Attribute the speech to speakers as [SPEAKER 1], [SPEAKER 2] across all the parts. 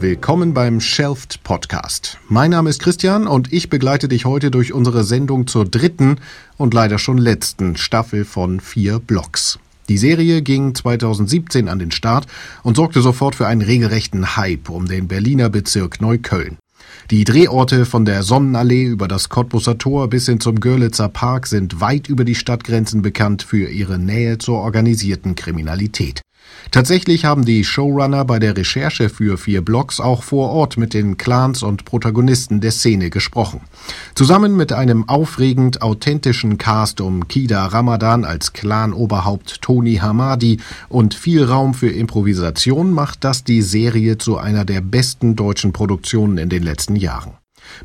[SPEAKER 1] Willkommen beim Shelfed Podcast. Mein Name ist Christian und ich begleite dich heute durch unsere Sendung zur dritten und leider schon letzten Staffel von vier Blocks. Die Serie ging 2017 an den Start und sorgte sofort für einen regelrechten Hype um den Berliner Bezirk Neukölln. Die Drehorte von der Sonnenallee über das Cottbusser Tor bis hin zum Görlitzer Park sind weit über die Stadtgrenzen bekannt für ihre Nähe zur organisierten Kriminalität. Tatsächlich haben die Showrunner bei der Recherche für vier Blogs auch vor Ort mit den Clans und Protagonisten der Szene gesprochen. Zusammen mit einem aufregend authentischen Cast um Kida Ramadan als Clan-Oberhaupt Tony Hamadi und viel Raum für Improvisation macht das die Serie zu einer der besten deutschen Produktionen in den letzten Jahren.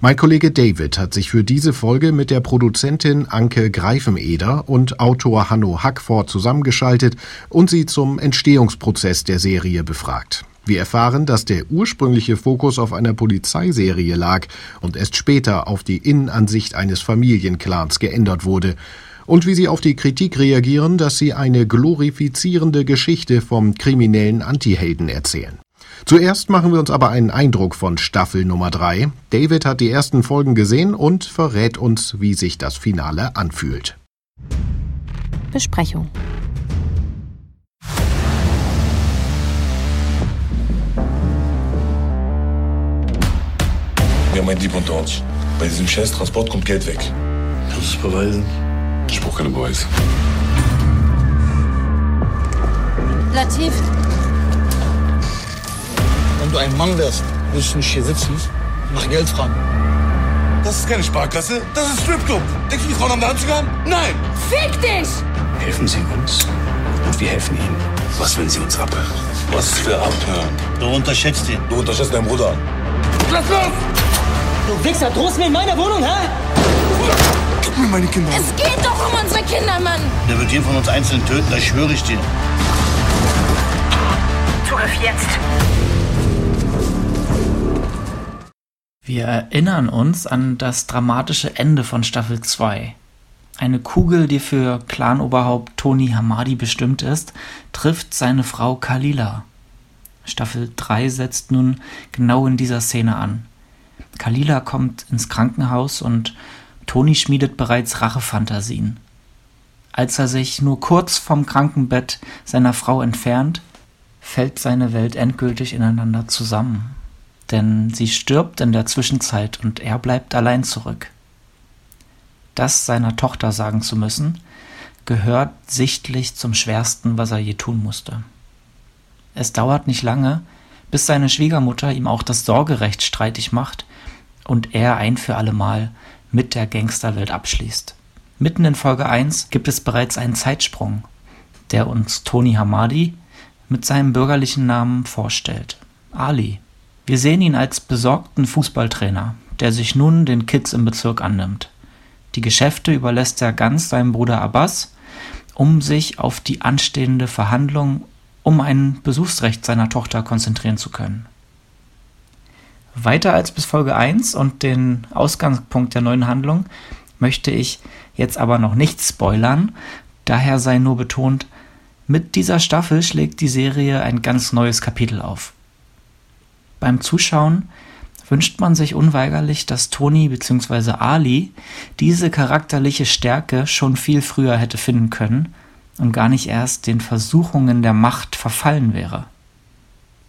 [SPEAKER 1] Mein Kollege David hat sich für diese Folge mit der Produzentin Anke Greifeneder und Autor Hanno Hackford zusammengeschaltet und sie zum Entstehungsprozess der Serie befragt. Wir erfahren, dass der ursprüngliche Fokus auf einer Polizeiserie lag und erst später auf die Innenansicht eines Familienclans geändert wurde und wie sie auf die Kritik reagieren, dass sie eine glorifizierende Geschichte vom kriminellen Antihelden erzählen. Zuerst machen wir uns aber einen Eindruck von Staffel Nummer 3. David hat die ersten Folgen gesehen und verrät uns, wie sich das Finale anfühlt.
[SPEAKER 2] Besprechung.
[SPEAKER 3] Wir haben einen Dieb unter uns. Bei diesem Scheiß-Transport kommt Geld weg.
[SPEAKER 4] Kannst du es beweisen?
[SPEAKER 3] Ich brauche keine Beweise.
[SPEAKER 5] Latif,
[SPEAKER 4] du ein Mann wärst, würdest du nicht hier sitzen und nach Geld fragen.
[SPEAKER 3] Das ist keine Sparkasse, das ist Stripclub. Denkst du, die Frauen haben da Anzug an? Nein!
[SPEAKER 5] fick dich!
[SPEAKER 6] Helfen Sie uns und wir helfen Ihnen. Was, wenn Sie uns abhören?
[SPEAKER 3] Was für Abhören?
[SPEAKER 4] Du unterschätzt ihn.
[SPEAKER 3] Du unterschätzt deinen Bruder.
[SPEAKER 4] Lass los!
[SPEAKER 7] Du Wichser, drohst mir in meiner Wohnung, hä?
[SPEAKER 3] Gib mir meine Kinder.
[SPEAKER 5] Es geht doch um unsere Kinder, Mann!
[SPEAKER 4] Der wird jeden von uns einzeln töten, das schwöre ich dir.
[SPEAKER 7] Zugriff jetzt.
[SPEAKER 8] Wir erinnern uns an das dramatische Ende von Staffel 2. Eine Kugel, die für Clanoberhaupt Tony Hamadi bestimmt ist, trifft seine Frau Kalila. Staffel 3 setzt nun genau in dieser Szene an. Kalila kommt ins Krankenhaus und Tony schmiedet bereits Rachefantasien. Als er sich nur kurz vom Krankenbett seiner Frau entfernt, fällt seine Welt endgültig ineinander zusammen. Denn sie stirbt in der Zwischenzeit und er bleibt allein zurück. Das seiner Tochter sagen zu müssen, gehört sichtlich zum Schwersten, was er je tun musste. Es dauert nicht lange, bis seine Schwiegermutter ihm auch das Sorgerecht streitig macht und er ein für allemal mit der Gangsterwelt abschließt. Mitten in Folge 1 gibt es bereits einen Zeitsprung, der uns Tony Hamadi mit seinem bürgerlichen Namen vorstellt. Ali. Wir sehen ihn als besorgten Fußballtrainer, der sich nun den Kids im Bezirk annimmt. Die Geschäfte überlässt er ganz seinem Bruder Abbas, um sich auf die anstehende Verhandlung um ein Besuchsrecht seiner Tochter konzentrieren zu können. Weiter als bis Folge 1 und den Ausgangspunkt der neuen Handlung möchte ich jetzt aber noch nicht spoilern, daher sei nur betont, mit dieser Staffel schlägt die Serie ein ganz neues Kapitel auf. Beim Zuschauen wünscht man sich unweigerlich, dass Toni bzw. Ali diese charakterliche Stärke schon viel früher hätte finden können und gar nicht erst den Versuchungen der Macht verfallen wäre.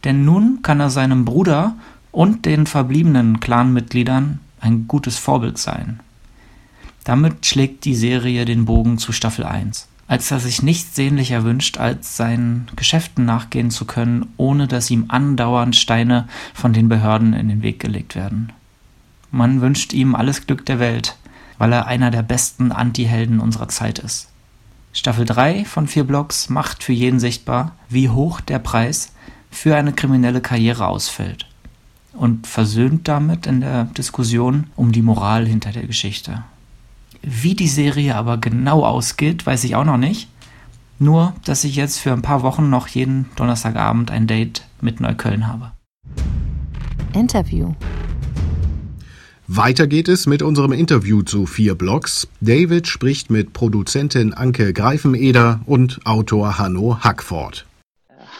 [SPEAKER 8] Denn nun kann er seinem Bruder und den verbliebenen Clanmitgliedern ein gutes Vorbild sein. Damit schlägt die Serie den Bogen zu Staffel 1 als er sich nichts sehnlicher wünscht, als seinen Geschäften nachgehen zu können, ohne dass ihm andauernd Steine von den Behörden in den Weg gelegt werden. Man wünscht ihm alles Glück der Welt, weil er einer der besten Antihelden unserer Zeit ist. Staffel 3 von vier Blocks macht für jeden sichtbar, wie hoch der Preis für eine kriminelle Karriere ausfällt und versöhnt damit in der Diskussion um die Moral hinter der Geschichte. Wie die Serie aber genau ausgeht, weiß ich auch noch nicht. Nur, dass ich jetzt für ein paar Wochen noch jeden Donnerstagabend ein Date mit Neukölln habe.
[SPEAKER 2] Interview.
[SPEAKER 1] Weiter geht es mit unserem Interview zu vier Blogs. David spricht mit Produzentin Anke Greifeneder und Autor Hanno Hackford.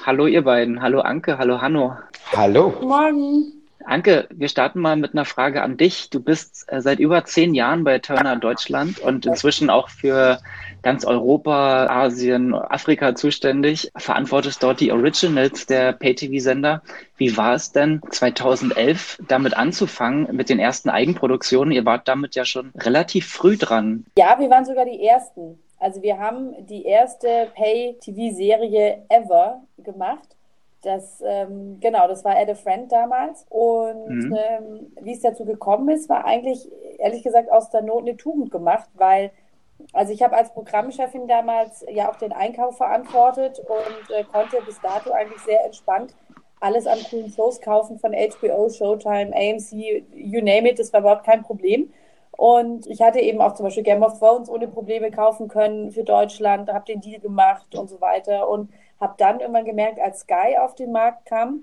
[SPEAKER 9] Hallo ihr beiden, hallo Anke, hallo Hanno. Hallo.
[SPEAKER 10] Morgen.
[SPEAKER 8] Anke, wir starten mal mit einer Frage an dich. Du bist äh, seit über zehn Jahren bei Turner Deutschland und inzwischen auch für ganz Europa, Asien, Afrika zuständig, verantwortest dort die Originals der Pay-TV-Sender. Wie war es denn 2011 damit anzufangen mit den ersten Eigenproduktionen? Ihr wart damit ja schon relativ früh dran.
[SPEAKER 10] Ja, wir waren sogar die Ersten. Also wir haben die erste Pay-TV-Serie ever gemacht. Das, ähm, genau, das war Add a Friend damals. Und mhm. ähm, wie es dazu gekommen ist, war eigentlich, ehrlich gesagt, aus der Not eine Tugend gemacht, weil, also ich habe als Programmchefin damals ja auch den Einkauf verantwortet und äh, konnte bis dato eigentlich sehr entspannt alles an coolen Shows kaufen von HBO, Showtime, AMC, you name it, das war überhaupt kein Problem. Und ich hatte eben auch zum Beispiel Game of Thrones ohne Probleme kaufen können für Deutschland, habe den Deal gemacht und so weiter. Und habe dann irgendwann gemerkt, als Sky auf den Markt kam,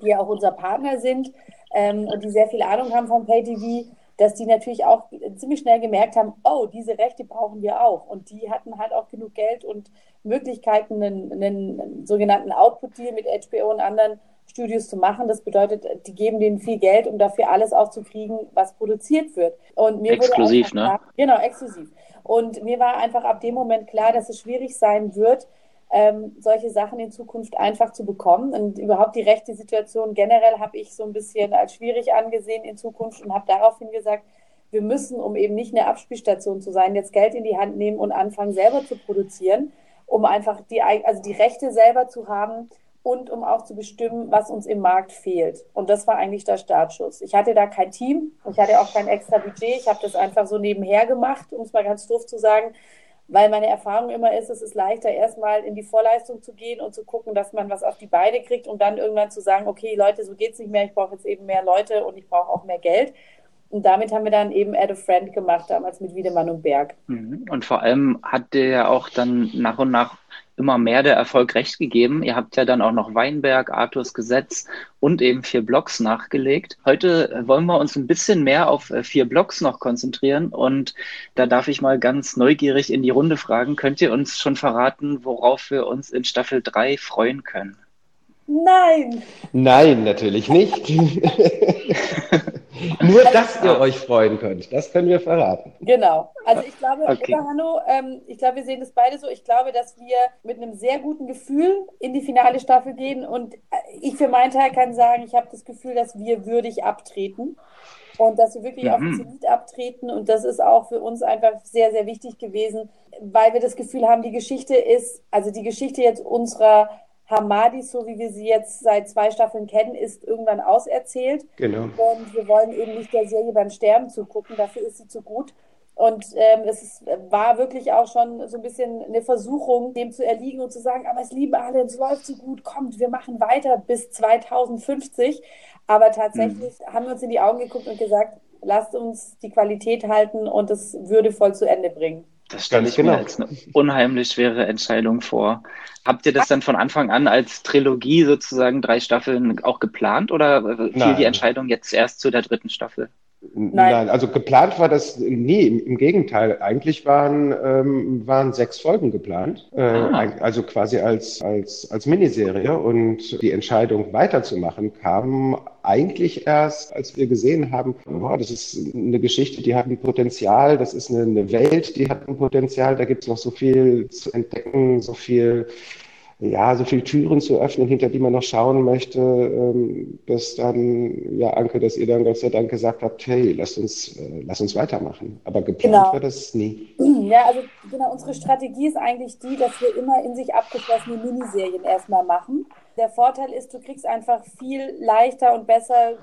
[SPEAKER 10] die ja auch unser Partner sind ähm, und die sehr viel Ahnung haben vom PayTV, dass die natürlich auch ziemlich schnell gemerkt haben, oh, diese Rechte brauchen wir auch. Und die hatten halt auch genug Geld und Möglichkeiten, einen, einen sogenannten Output-Deal mit HBO und anderen Studios zu machen. Das bedeutet, die geben denen viel Geld, um dafür alles auch zu kriegen, was produziert wird. Und mir
[SPEAKER 8] exklusiv, ne?
[SPEAKER 10] Klar, genau, exklusiv. Und mir war einfach ab dem Moment klar, dass es schwierig sein wird, ähm, solche Sachen in Zukunft einfach zu bekommen. Und überhaupt die rechte Situation generell habe ich so ein bisschen als schwierig angesehen in Zukunft und habe daraufhin gesagt, wir müssen, um eben nicht eine Abspielstation zu sein, jetzt Geld in die Hand nehmen und anfangen, selber zu produzieren, um einfach die, also die Rechte selber zu haben und um auch zu bestimmen, was uns im Markt fehlt. Und das war eigentlich der Startschuss. Ich hatte da kein Team, ich hatte auch kein extra Budget, ich habe das einfach so nebenher gemacht, um es mal ganz doof zu sagen weil meine Erfahrung immer ist, es ist leichter, erstmal in die Vorleistung zu gehen und zu gucken, dass man was auf die Beine kriegt und dann irgendwann zu sagen, okay, Leute, so geht es nicht mehr, ich brauche jetzt eben mehr Leute und ich brauche auch mehr Geld. Und damit haben wir dann eben Add a Friend gemacht, damals mit Wiedemann und Berg.
[SPEAKER 8] Mhm. Und vor allem hat der ja auch dann nach und nach immer mehr der Erfolg recht gegeben. Ihr habt ja dann auch noch Weinberg, Arthurs Gesetz und eben vier Blocks nachgelegt. Heute wollen wir uns ein bisschen mehr auf äh, vier Blocks noch konzentrieren und da darf ich mal ganz neugierig in die Runde fragen. Könnt ihr uns schon verraten, worauf wir uns in Staffel 3 freuen können?
[SPEAKER 10] Nein.
[SPEAKER 9] Nein, natürlich nicht. Nur, dass ihr euch freuen könnt. Das können wir verraten.
[SPEAKER 10] Genau. Also ich glaube, okay. Hanno, ähm, ich glaube, wir sehen das beide so. Ich glaube, dass wir mit einem sehr guten Gefühl in die finale Staffel gehen. Und äh, ich für meinen Teil kann sagen, ich habe das Gefühl, dass wir würdig abtreten. Und dass wir wirklich mhm. auf den Zenit abtreten. Und das ist auch für uns einfach sehr, sehr wichtig gewesen, weil wir das Gefühl haben, die Geschichte ist, also die Geschichte jetzt unserer Hamadi, so wie wir sie jetzt seit zwei Staffeln kennen, ist irgendwann auserzählt.
[SPEAKER 9] Genau.
[SPEAKER 10] Und wir wollen eben nicht der Serie beim Sterben zugucken, dafür ist sie zu gut. Und ähm, es ist, war wirklich auch schon so ein bisschen eine Versuchung, dem zu erliegen und zu sagen, aber es lieben alle, es läuft so gut, kommt, wir machen weiter bis 2050. Aber tatsächlich mhm. haben wir uns in die Augen geguckt und gesagt, lasst uns die Qualität halten und es würdevoll zu Ende bringen.
[SPEAKER 8] Das stelle ich genau. mir als eine unheimlich schwere Entscheidung vor. Habt ihr das dann von Anfang an als Trilogie sozusagen drei Staffeln auch geplant oder fiel Nein. die Entscheidung jetzt erst zu der dritten Staffel?
[SPEAKER 9] Nein. Nein. also geplant war das nie. Im, Gegenteil, eigentlich waren, ähm, waren sechs Folgen geplant, äh, ah. also quasi als, als, als Miniserie. Und die Entscheidung weiterzumachen kam eigentlich erst, als wir gesehen haben, boah, das ist eine Geschichte, die hat ein Potenzial, das ist eine, eine Welt, die hat ein Potenzial, da gibt es noch so viel zu entdecken, so viel ja, so viele Türen zu öffnen, hinter die man noch schauen möchte, ähm, dass dann, ja, Anke, dass ihr dann Gott sei Dank gesagt habt, hey, lasst uns, äh, lasst uns weitermachen. Aber geplant genau. war das nie.
[SPEAKER 10] Ja, also genau, unsere Strategie ist eigentlich die, dass wir immer in sich abgeschlossene Miniserien erstmal machen. Der Vorteil ist, du kriegst einfach viel leichter und besser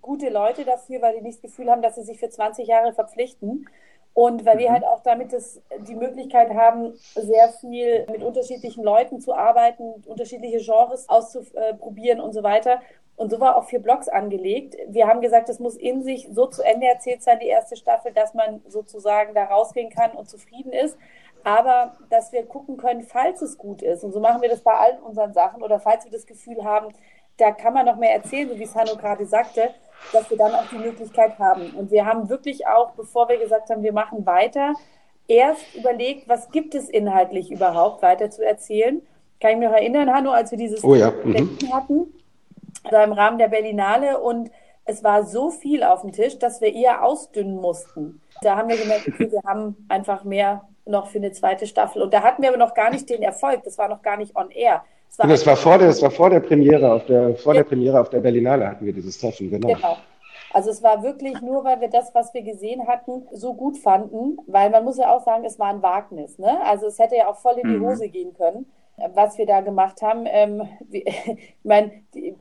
[SPEAKER 10] gute Leute dafür, weil die nicht das Gefühl haben, dass sie sich für 20 Jahre verpflichten. Und weil wir mhm. halt auch damit das, die Möglichkeit haben, sehr viel mit unterschiedlichen Leuten zu arbeiten, unterschiedliche Genres auszuprobieren und so weiter. Und so war auch vier Blogs angelegt. Wir haben gesagt, es muss in sich so zu Ende erzählt sein, die erste Staffel, dass man sozusagen da rausgehen kann und zufrieden ist. Aber dass wir gucken können, falls es gut ist. Und so machen wir das bei allen unseren Sachen. Oder falls wir das Gefühl haben, da kann man noch mehr erzählen, so wie es Hanno gerade sagte, dass wir dann auch die Möglichkeit haben. Und wir haben wirklich auch, bevor wir gesagt haben, wir machen weiter, erst überlegt, was gibt es inhaltlich überhaupt weiter zu erzählen. Kann ich mich noch erinnern, Hanno, als wir dieses
[SPEAKER 9] oh ja. mhm.
[SPEAKER 10] hatten? also im Rahmen der Berlinale und es war so viel auf dem Tisch, dass wir eher ausdünnen mussten. Da haben wir gemerkt, okay, wir haben einfach mehr noch für eine zweite Staffel. Und da hatten wir aber noch gar nicht den Erfolg. Das war noch gar nicht on air.
[SPEAKER 9] Das war, das war vor, der, das war vor der Premiere auf der, vor der Premiere auf der Berlinale hatten wir dieses Treffen, genau. genau.
[SPEAKER 10] Also es war wirklich nur, weil wir das, was wir gesehen hatten, so gut fanden, weil man muss ja auch sagen, es war ein Wagnis. Ne? Also es hätte ja auch voll in die mhm. Hose gehen können was wir da gemacht haben. Ähm, wir, ich meine,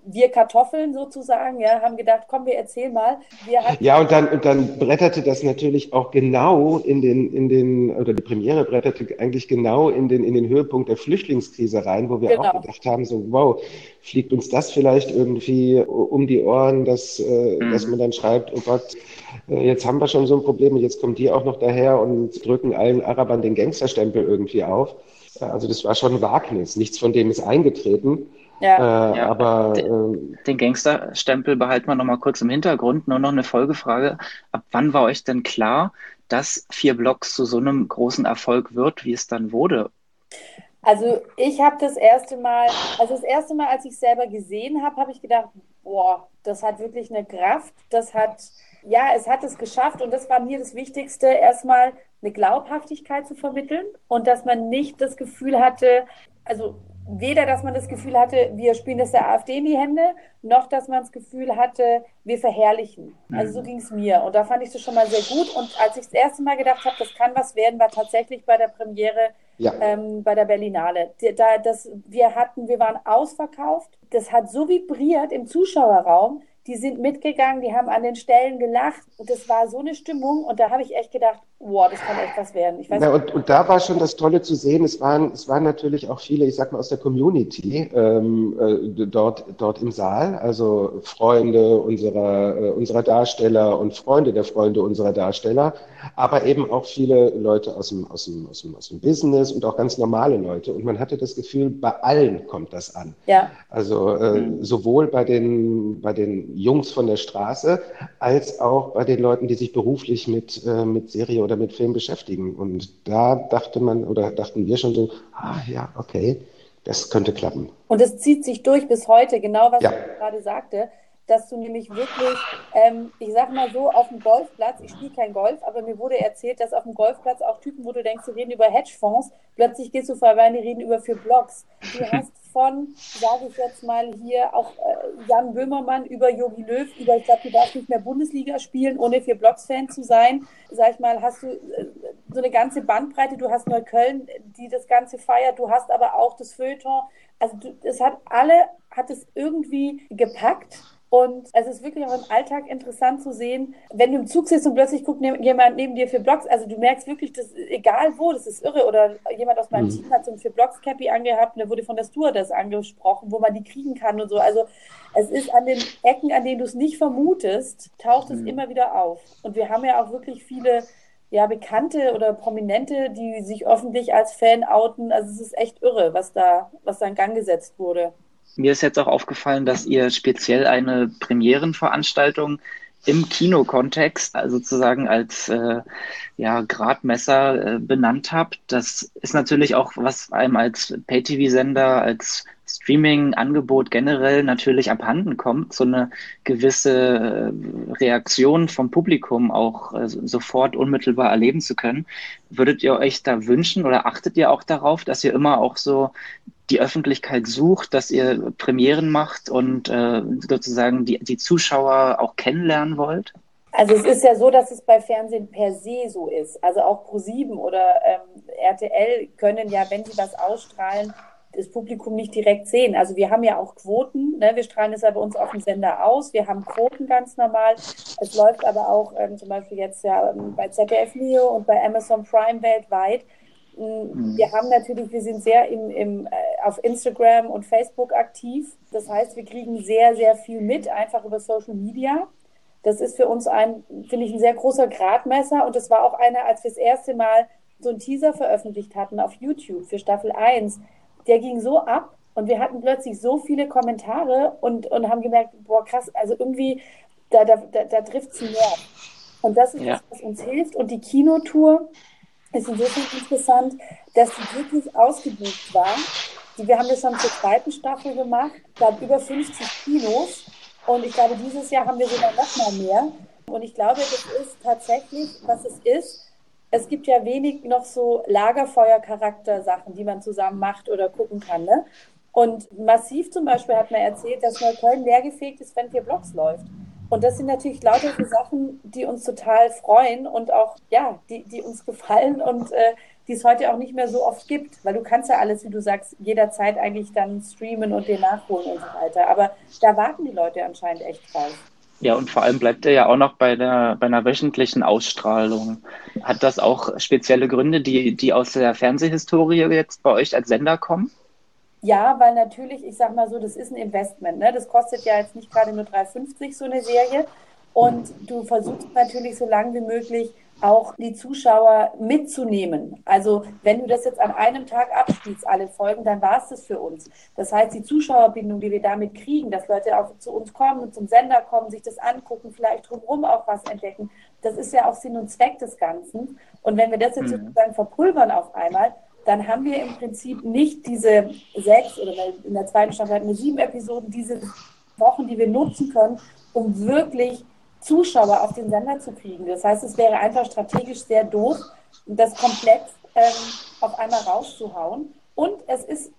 [SPEAKER 10] wir Kartoffeln sozusagen, ja, haben gedacht, komm, wir erzählen mal. Wir
[SPEAKER 9] ja, und dann, und dann bretterte das natürlich auch genau in den, in den, oder die Premiere bretterte eigentlich genau in den, in den Höhepunkt der Flüchtlingskrise rein, wo wir genau. auch gedacht haben, so, wow, fliegt uns das vielleicht irgendwie um die Ohren, dass, äh, mhm. dass man dann schreibt, oh Gott, äh, jetzt haben wir schon so ein Problem und jetzt kommen die auch noch daher und drücken allen Arabern den Gangsterstempel irgendwie auf. Also das war schon ein Wagnis. Nichts von dem ist eingetreten.
[SPEAKER 8] Ja. Äh, ja, aber den, äh, den Gangsterstempel behalten wir noch mal kurz im Hintergrund. Nur noch eine Folgefrage: Ab wann war euch denn klar, dass vier Blocks zu so einem großen Erfolg wird, wie es dann wurde?
[SPEAKER 10] Also ich habe das erste Mal, also das erste Mal, als ich selber gesehen habe, habe ich gedacht, boah, das hat wirklich eine Kraft, das hat, ja, es hat es geschafft und das war mir das Wichtigste, erstmal eine Glaubhaftigkeit zu vermitteln und dass man nicht das Gefühl hatte, also weder, dass man das Gefühl hatte, wir spielen das der AfD in die Hände, noch, dass man das Gefühl hatte, wir verherrlichen. Also so mhm. ging es mir. Und da fand ich das schon mal sehr gut. Und als ich das erste Mal gedacht habe, das kann was werden, war tatsächlich bei der Premiere ja. ähm, bei der Berlinale. Da, das, wir hatten, wir waren ausverkauft. Das hat so vibriert im Zuschauerraum die sind mitgegangen, die haben an den Stellen gelacht und das war so eine Stimmung und da habe ich echt gedacht, wow, das kann echt was werden.
[SPEAKER 9] Ja, und, und da war schon das Tolle zu sehen, es waren, es waren natürlich auch viele, ich sag mal, aus der Community ähm, äh, dort, dort im Saal, also Freunde unserer, äh, unserer Darsteller und Freunde der Freunde unserer Darsteller, aber eben auch viele Leute aus dem, aus dem, aus dem, aus dem Business und auch ganz normale Leute und man hatte das Gefühl, bei allen kommt das an.
[SPEAKER 10] Ja.
[SPEAKER 9] Also äh, mhm. sowohl bei den, bei den Jungs von der Straße, als auch bei den Leuten, die sich beruflich mit, äh, mit Serie oder mit Film beschäftigen. Und da dachte man oder dachten wir schon so, ah ja, okay, das könnte klappen.
[SPEAKER 10] Und es zieht sich durch bis heute, genau was ja. ich gerade sagte dass du nämlich wirklich, ähm, ich sag mal so, auf dem Golfplatz, ich spiele kein Golf, aber mir wurde erzählt, dass auf dem Golfplatz auch Typen, wo du denkst, die reden über Hedgefonds, plötzlich gehst du vorbei und die reden über vier Blogs. Du hast von, sage ich jetzt mal hier, auch äh, Jan Böhmermann über Jogi Löw, über, ich glaube, du darfst nicht mehr Bundesliga spielen, ohne vier Blogs-Fan zu sein. Sag ich mal, hast du äh, so eine ganze Bandbreite, du hast Neukölln, die das Ganze feiert, du hast aber auch das Feuilleton. Also es hat alle, hat es irgendwie gepackt und es ist wirklich auch im Alltag interessant zu sehen, wenn du im Zug sitzt und plötzlich guckt jemand neben dir für Blogs. Also du merkst wirklich, dass egal wo, das ist irre. Oder jemand aus meinem mhm. Team hat so ein für Blogs Cappy angehabt und der wurde von der Stewardess angesprochen, wo man die kriegen kann und so. Also es ist an den Ecken, an denen du es nicht vermutest, taucht es mhm. immer wieder auf. Und wir haben ja auch wirklich viele ja, Bekannte oder Prominente, die sich öffentlich als Fan outen. Also es ist echt irre, was da, was da in Gang gesetzt wurde.
[SPEAKER 8] Mir ist jetzt auch aufgefallen, dass ihr speziell eine Premierenveranstaltung im Kinokontext also sozusagen als äh, ja, Gradmesser äh, benannt habt. Das ist natürlich auch, was einem als Pay-TV-Sender, als Streaming-Angebot generell natürlich abhanden kommt, so eine gewisse äh, Reaktion vom Publikum auch äh, sofort unmittelbar erleben zu können. Würdet ihr euch da wünschen oder achtet ihr auch darauf, dass ihr immer auch so die Öffentlichkeit sucht, dass ihr Premieren macht und äh, sozusagen die, die Zuschauer auch kennenlernen wollt?
[SPEAKER 10] Also es ist ja so, dass es bei Fernsehen per se so ist. Also auch Pro7 oder ähm, RTL können ja, wenn sie was ausstrahlen, das Publikum nicht direkt sehen. Also wir haben ja auch Quoten, ne? wir strahlen es ja bei uns auf dem Sender aus, wir haben Quoten ganz normal. Es läuft aber auch ähm, zum Beispiel jetzt ja ähm, bei ZDF Neo und bei Amazon Prime weltweit. Mhm. Wir haben natürlich, wir sind sehr im, im, äh, auf Instagram und Facebook aktiv. Das heißt, wir kriegen sehr, sehr viel mit, einfach über Social Media. Das ist für uns ein, finde ich, ein sehr großer Gradmesser. Und das war auch einer, als wir das erste Mal so einen Teaser veröffentlicht hatten auf YouTube für Staffel 1. Der ging so ab und wir hatten plötzlich so viele Kommentare und, und haben gemerkt, boah, krass, also irgendwie, da, da, da, da trifft es mehr. Und das ist ja. das, was uns hilft. Und die Kinotour, ist insofern interessant, dass sie wirklich ausgebucht war. wir haben das schon zur zweiten Staffel gemacht, glaube über 50 Kinos. Und ich glaube, dieses Jahr haben wir sogar noch mal mehr. Und ich glaube, das ist tatsächlich, was es ist. Es gibt ja wenig noch so Lagerfeuer-Charakter-Sachen, die man zusammen macht oder gucken kann. Ne? Und massiv zum Beispiel hat man erzählt, dass Neukölln leergefegt ist, wenn vier Blocks läuft. Und das sind natürlich lauter so Sachen, die uns total freuen und auch, ja, die, die uns gefallen und äh, die es heute auch nicht mehr so oft gibt, weil du kannst ja alles, wie du sagst, jederzeit eigentlich dann streamen und den nachholen und so weiter. Aber da warten die Leute anscheinend echt drauf.
[SPEAKER 8] Ja, und vor allem bleibt er ja auch noch bei der bei einer wöchentlichen Ausstrahlung. Hat das auch spezielle Gründe, die, die aus der Fernsehhistorie jetzt bei euch als Sender kommen?
[SPEAKER 10] Ja, weil natürlich, ich sag mal so, das ist ein Investment. Ne? Das kostet ja jetzt nicht gerade nur 3,50 so eine Serie. Und du versuchst natürlich so lange wie möglich auch die Zuschauer mitzunehmen. Also wenn du das jetzt an einem Tag abspielst, alle Folgen, dann war es das für uns. Das heißt, die Zuschauerbindung, die wir damit kriegen, dass Leute auch zu uns kommen, zum Sender kommen, sich das angucken, vielleicht drumherum auch was entdecken, das ist ja auch Sinn und Zweck des Ganzen. Und wenn wir das jetzt mhm. sozusagen verpulvern auf einmal, dann haben wir im Prinzip nicht diese sechs oder in der zweiten Staffel hatten wir sieben Episoden, diese Wochen, die wir nutzen können, um wirklich Zuschauer auf den Sender zu kriegen. Das heißt, es wäre einfach strategisch sehr doof, das komplett ähm, auf einmal rauszuhauen. Und es ist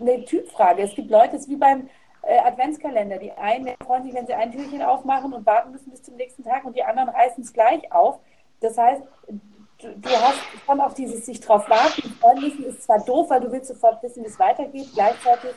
[SPEAKER 10] eine Typfrage. Es gibt Leute, es ist wie beim äh, Adventskalender. Die einen freuen sich, wenn sie ein Türchen aufmachen und warten müssen bis zum nächsten Tag und die anderen reißen es gleich auf. Das heißt, du, hast schon auch dieses sich drauf warten, freuen müssen, ist zwar doof, weil du willst sofort wissen, wie es weitergeht, gleichzeitig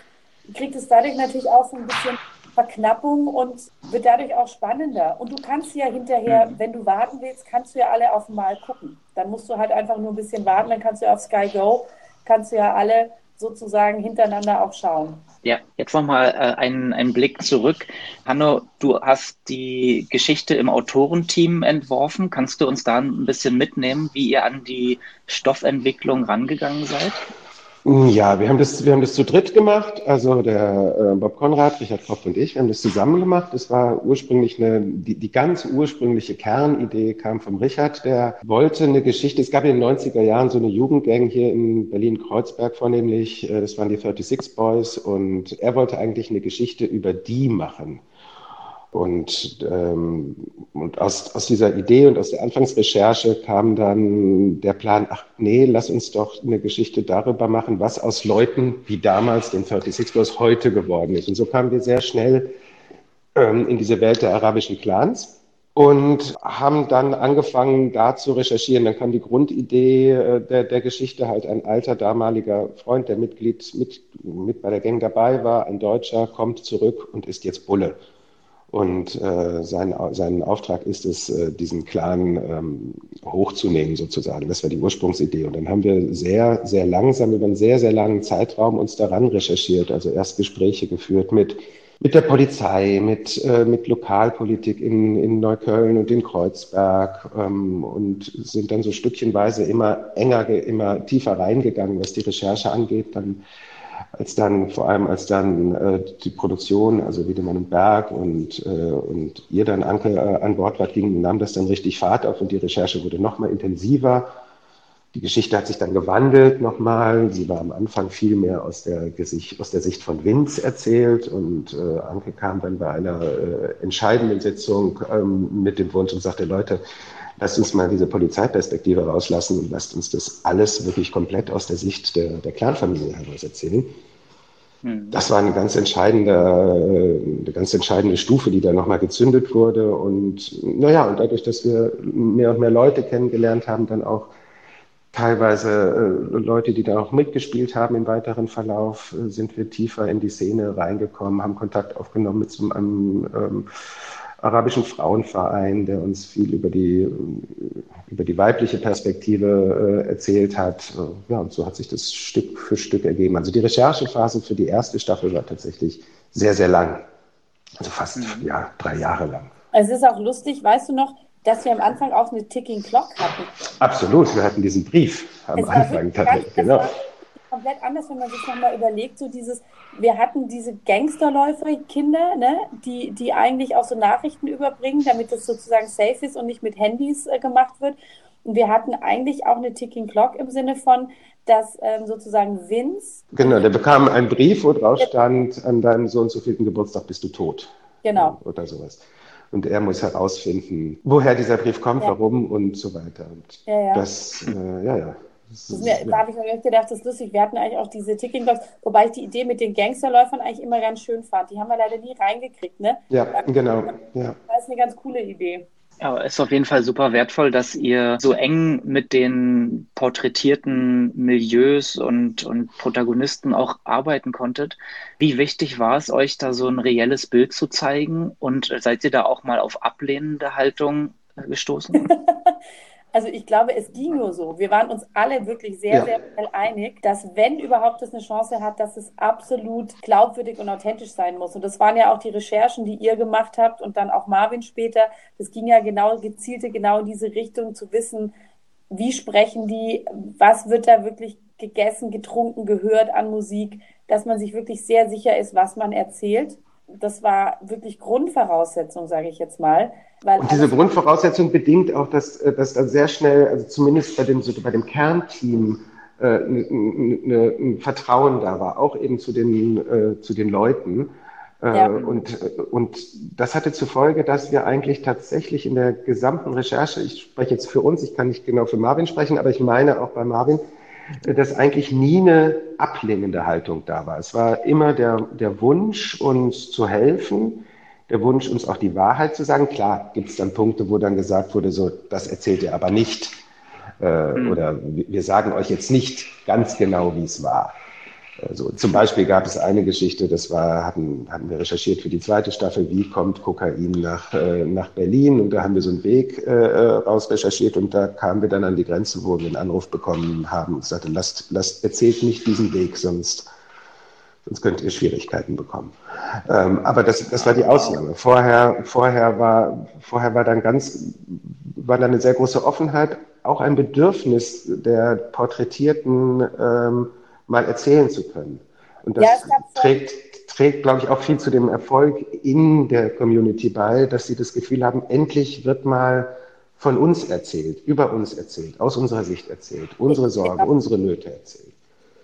[SPEAKER 10] kriegt es dadurch natürlich auch so ein bisschen Verknappung und wird dadurch auch spannender. Und du kannst ja hinterher, mhm. wenn du warten willst, kannst du ja alle auf einmal gucken. Dann musst du halt einfach nur ein bisschen warten, dann kannst du auf Sky Go, kannst du ja alle sozusagen hintereinander auch schauen.
[SPEAKER 8] Ja, jetzt nochmal äh, einen, einen Blick zurück. Hanno, du hast die Geschichte im Autorenteam entworfen. Kannst du uns da ein bisschen mitnehmen, wie ihr an die Stoffentwicklung rangegangen seid?
[SPEAKER 9] Ja, wir haben das, wir haben das zu dritt gemacht. Also der äh, Bob Konrad, Richard Kopf und ich, wir haben das zusammen gemacht. Das war ursprünglich eine, die, die ganz ursprüngliche Kernidee kam vom Richard. Der wollte eine Geschichte. Es gab in den 90er Jahren so eine Jugendgang hier in Berlin-Kreuzberg vornehmlich. Äh, das waren die 36 Boys und er wollte eigentlich eine Geschichte über die machen. Und, ähm, und aus, aus dieser Idee und aus der Anfangsrecherche kam dann der Plan, ach nee, lass uns doch eine Geschichte darüber machen, was aus Leuten wie damals den 36 Boys heute geworden ist. Und so kamen wir sehr schnell ähm, in diese Welt der arabischen Clans und haben dann angefangen, da zu recherchieren. Dann kam die Grundidee äh, der, der Geschichte halt ein alter damaliger Freund, der Mitglied mit, mit bei der Gang dabei war, ein Deutscher, kommt zurück und ist jetzt Bulle. Und äh, sein, sein Auftrag ist es, äh, diesen Clan ähm, hochzunehmen sozusagen. Das war die Ursprungsidee. Und dann haben wir sehr, sehr langsam über einen sehr, sehr langen Zeitraum uns daran recherchiert. Also erst Gespräche geführt mit, mit der Polizei, mit, äh, mit Lokalpolitik in, in Neukölln und in Kreuzberg ähm, und sind dann so stückchenweise immer enger, immer tiefer reingegangen, was die Recherche angeht. Dann als dann, vor allem als dann äh, die Produktion, also Wiedemann und Berg und, äh, und ihr dann Anke äh, an Bord wart, ging, nahm das dann richtig Fahrt auf und die Recherche wurde noch mal intensiver. Die Geschichte hat sich dann gewandelt nochmal. Sie war am Anfang viel mehr aus der, Gesicht, aus der Sicht von Vince erzählt und äh, Anke kam dann bei einer äh, entscheidenden Sitzung ähm, mit dem Wunsch und sagte, Leute, lasst uns mal diese Polizeiperspektive rauslassen und lasst uns das alles wirklich komplett aus der Sicht der, der Clanfamilie heraus erzählen. Hm. Das war eine ganz entscheidende, eine ganz entscheidende Stufe, die da nochmal gezündet wurde. Und naja, und dadurch, dass wir mehr und mehr Leute kennengelernt haben, dann auch teilweise äh, Leute, die da auch mitgespielt haben im weiteren Verlauf, äh, sind wir tiefer in die Szene reingekommen, haben Kontakt aufgenommen mit so einem ähm, arabischen Frauenverein, der uns viel über die, über die weibliche Perspektive äh, erzählt hat. Ja, und so hat sich das Stück für Stück ergeben. Also die Recherchephase für die erste Staffel war tatsächlich sehr, sehr lang. Also fast mhm. ja, drei Jahre lang.
[SPEAKER 10] Es ist auch lustig, weißt du noch, dass wir am Anfang auch eine Ticking Clock hatten.
[SPEAKER 9] Absolut, wir hatten diesen Brief am es Anfang tatsächlich. Genau
[SPEAKER 10] komplett anders, wenn man sich nochmal überlegt, so dieses, wir hatten diese Gangsterläufer-Kinder, ne, die, die eigentlich auch so Nachrichten überbringen, damit das sozusagen safe ist und nicht mit Handys äh, gemacht wird. Und wir hatten eigentlich auch eine Ticking Clock im Sinne von, dass ähm, sozusagen Vince.
[SPEAKER 9] Genau, der bekam einen Brief, wo drauf stand, an deinem so und so vierten Geburtstag bist du tot.
[SPEAKER 10] Genau.
[SPEAKER 9] Oder sowas. Und er muss herausfinden, woher dieser Brief kommt, ja. warum und so weiter. Und
[SPEAKER 10] ja, ja.
[SPEAKER 9] das, äh, ja, ja.
[SPEAKER 10] Das ist mir, da habe ich mir gedacht, das ist lustig. Wir hatten eigentlich auch diese Ticking Clocks, wobei ich die Idee mit den Gangsterläufern eigentlich immer ganz schön fand. Die haben wir leider nie reingekriegt, ne?
[SPEAKER 9] Ja, genau. Ja.
[SPEAKER 10] Das ist eine ganz coole Idee.
[SPEAKER 8] Ja, ist auf jeden Fall super wertvoll, dass ihr so eng mit den porträtierten Milieus und, und Protagonisten auch arbeiten konntet. Wie wichtig war es euch, da so ein reelles Bild zu zeigen? Und seid ihr da auch mal auf ablehnende Haltung gestoßen?
[SPEAKER 10] Also ich glaube, es ging nur so. Wir waren uns alle wirklich sehr, ja. sehr schnell einig, dass wenn überhaupt es eine Chance hat, dass es absolut glaubwürdig und authentisch sein muss. Und das waren ja auch die Recherchen, die ihr gemacht habt und dann auch Marvin später. Das ging ja genau, gezielte genau in diese Richtung zu wissen, wie sprechen die, was wird da wirklich gegessen, getrunken, gehört an Musik, dass man sich wirklich sehr sicher ist, was man erzählt das war wirklich Grundvoraussetzung, sage ich jetzt mal.
[SPEAKER 9] und diese Grundvoraussetzung bedingt auch, dass, äh, dass dann sehr schnell, also zumindest bei dem, so bei dem Kernteam, äh, ein Vertrauen da war, auch eben zu den, äh, zu den Leuten. Äh, ja. und, und das hatte zur Folge, dass wir eigentlich tatsächlich in der gesamten Recherche, ich spreche jetzt für uns, ich kann nicht genau für Marvin sprechen, aber ich meine auch bei Marvin, dass eigentlich nie eine ablehnende Haltung da war. Es war immer der, der Wunsch, uns zu helfen, der Wunsch, uns auch die Wahrheit zu sagen. Klar gibt es dann Punkte, wo dann gesagt wurde, so, das erzählt ihr aber nicht. Äh, mhm. Oder wir sagen euch jetzt nicht ganz genau, wie es war. Also zum Beispiel gab es eine Geschichte, das war, hatten, hatten wir recherchiert für die zweite Staffel, wie kommt Kokain nach, äh, nach Berlin und da haben wir so einen Weg äh, raus recherchiert und da kamen wir dann an die Grenze, wo wir einen Anruf bekommen haben und sagte, lasst, lasst, erzählt nicht diesen Weg, sonst, sonst könnt ihr Schwierigkeiten bekommen. Ähm, aber das, das war die Ausnahme. Vorher, vorher war, vorher war dann ganz, war dann eine sehr große Offenheit, auch ein Bedürfnis der Porträtierten, ähm, mal erzählen zu können. Und das ja, trägt, trägt, glaube ich, auch viel zu dem Erfolg in der Community bei, dass sie das Gefühl haben, endlich wird mal von uns erzählt, über uns erzählt, aus unserer Sicht erzählt, unsere Sorgen, unsere Nöte erzählt.